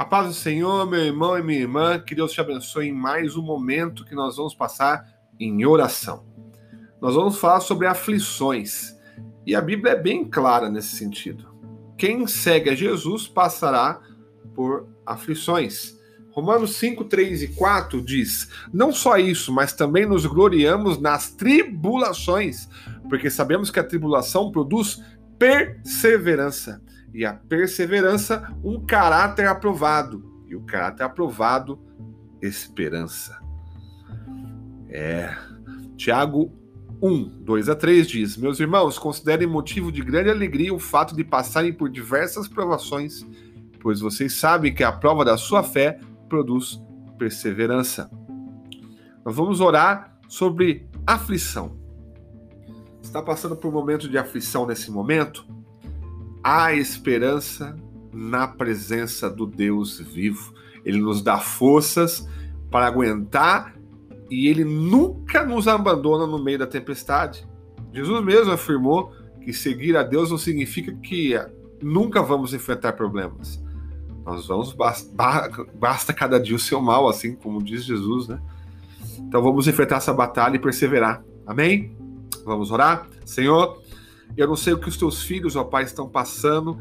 A paz do Senhor, meu irmão e minha irmã, que Deus te abençoe em mais um momento que nós vamos passar em oração. Nós vamos falar sobre aflições e a Bíblia é bem clara nesse sentido. Quem segue a Jesus passará por aflições. Romanos 5, 3 e 4 diz: Não só isso, mas também nos gloriamos nas tribulações, porque sabemos que a tribulação produz perseverança e a perseverança, um caráter aprovado. E o caráter aprovado, esperança. É. Tiago 1, 2 a 3 diz: Meus irmãos, considerem motivo de grande alegria o fato de passarem por diversas provações, pois vocês sabem que a prova da sua fé produz perseverança. Nós vamos orar sobre aflição. Está passando por um momento de aflição nesse momento? Há esperança na presença do Deus vivo. Ele nos dá forças para aguentar e ele nunca nos abandona no meio da tempestade. Jesus mesmo afirmou que seguir a Deus não significa que nunca vamos enfrentar problemas. Nós vamos, basta cada dia o seu mal, assim como diz Jesus, né? Então vamos enfrentar essa batalha e perseverar. Amém? Vamos orar? Senhor, eu não sei o que os teus filhos, ó Pai, estão passando,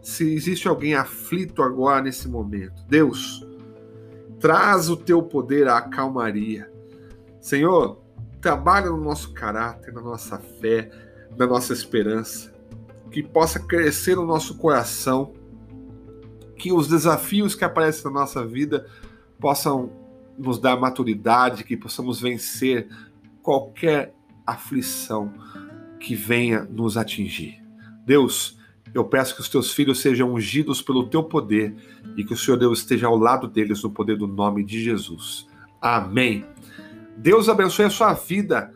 se existe alguém aflito agora nesse momento. Deus, traz o teu poder à calmaria. Senhor, trabalha no nosso caráter, na nossa fé, na nossa esperança, que possa crescer no nosso coração, que os desafios que aparecem na nossa vida possam nos dar maturidade, que possamos vencer qualquer aflição que venha nos atingir. Deus, eu peço que os teus filhos sejam ungidos pelo teu poder e que o Senhor Deus esteja ao lado deles no poder do nome de Jesus. Amém. Deus abençoe a sua vida.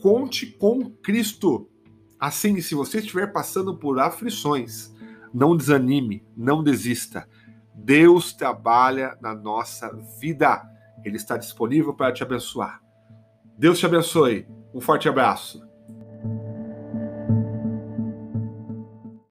Conte com Cristo. Assim, se você estiver passando por aflições, não desanime, não desista. Deus trabalha na nossa vida. Ele está disponível para te abençoar. Deus te abençoe. Um forte abraço.